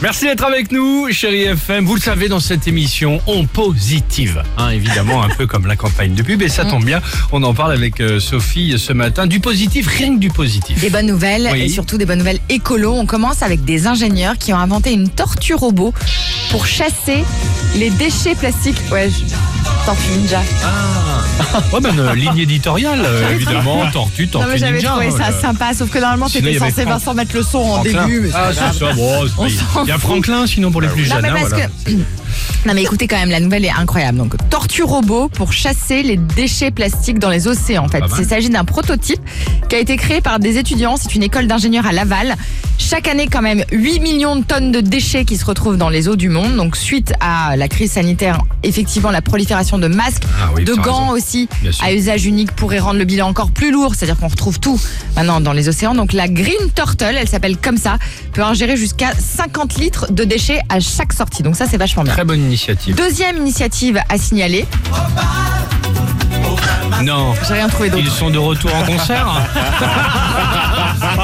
Merci d'être avec nous, chérie FM. Vous le savez, dans cette émission, on positive. Hein, évidemment, un peu comme la campagne de pub. Et ça tombe bien, on en parle avec euh, Sophie ce matin. Du positif, rien que du positif. Des bonnes nouvelles Oui. et surtout des bonnes nouvelles écolo. On commence avec des ingénieurs qui ont inventé une tortue robot pour chasser les déchets plastiques. Ouais, je... tortue ninja. Ah, ouais, ben, euh, ligne éditoriale, euh, évidemment. Tortue, Non tortue mais j'avais ninja. trouvé hein, ça euh, sympa, sauf que normalement Sinon, il y t'étais avait censé Franck- Vincent mettre le son en Franklin. début. mais c'est Ah, pas grave. c'est ça. Bon, c'est On pas- s'en Il y a. Franklin, sinon pour les plus Non jeunes. mais hein, parce voilà. que non mais écoutez quand même la nouvelle est incroyable donc tortue robot pour chasser les déchets plastiques dans les océans en fait Pas mal. il s'agit d'un prototype qui a été créé par des étudiants c'est une école d'ingénieurs à Laval chaque année quand même 8 millions de tonnes de déchets qui se retrouvent dans les eaux du monde donc suite à la crise sanitaire effectivement la prolifération de masques Ah oui, de gants raison. aussi à usage unique pourrait rendre le bilan encore plus lourd, c'est-à-dire qu'on retrouve tout maintenant dans les océans. Donc la Green Turtle, elle s'appelle comme ça, peut ingérer jusqu'à 50 litres de déchets à chaque sortie. Donc ça c'est vachement bien. Très bonne initiative. Deuxième initiative à signaler, Non. j'ai rien trouvé Ils sont de retour en concert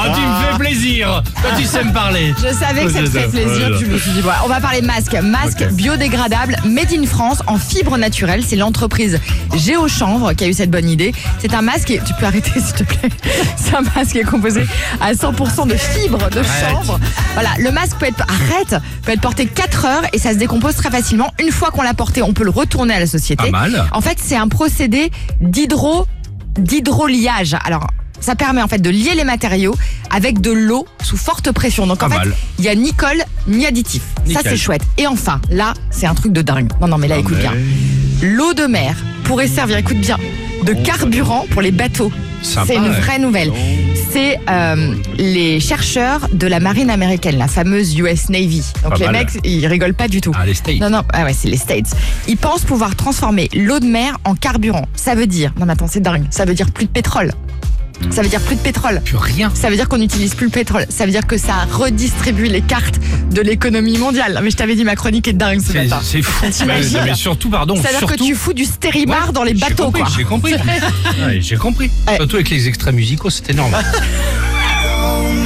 Ah, tu me fais plaisir Toi, tu sais me parler Je savais que ça te ferait plaisir, je me suis dit, voilà, on va parler masque. Masque Ok. biodégradable, made in France, en fibre naturelle. C'est l'entreprise Géochanvre qui a eu cette bonne idée. C'est un masque, et- tu peux arrêter s'il te plaît. C'est un masque qui est composé à 100% de fibres de chanvre. Voilà, le masque peut être, arrête, peut être porté 4 heures et ça se décompose très facilement. Une fois qu'on l'a porté, on peut le retourner à la société. Pas mal. En fait, c'est un procédé d'hydro d'hydroliage. Alors, ça permet en fait de lier les matériaux avec de l'eau sous forte pression. Donc en Pas fait, mal. il y a ni colle ni additif. Ça c'est chouette. Et enfin, là, c'est un truc de dingue. Non non, mais là écoute bien. L'eau de mer pourrait servir, écoute bien, de carburant pour les bateaux. Sympa, C'est une ouais. vraie nouvelle. C'est euh, les chercheurs de la marine américaine, la fameuse US Navy. Donc Pas les mal. mecs, ils rigolent pas du tout. Ah, les States. Non, non, ah ouais, c'est les States. Ils pensent pouvoir transformer l'eau de mer en carburant. Ça veut dire, non mais attends, c'est dingue, ça veut dire plus de pétrole. Ça veut dire plus de pétrole. Plus rien. Ça veut dire qu'on n'utilise plus le pétrole. Ça veut dire que ça redistribue les cartes de l'économie mondiale. Mais je t'avais dit, ma chronique est dingue ce C'est matin. c'est fou. T'imagines mais, mais surtout, pardon, C'est-à-dire que surtout. tu fous du stéribar Ouais, dans les bateaux, compris, quoi. J'ai compris. Ouais, j'ai compris. Ouais. Surtout avec les extraits musicaux, c'est énorme.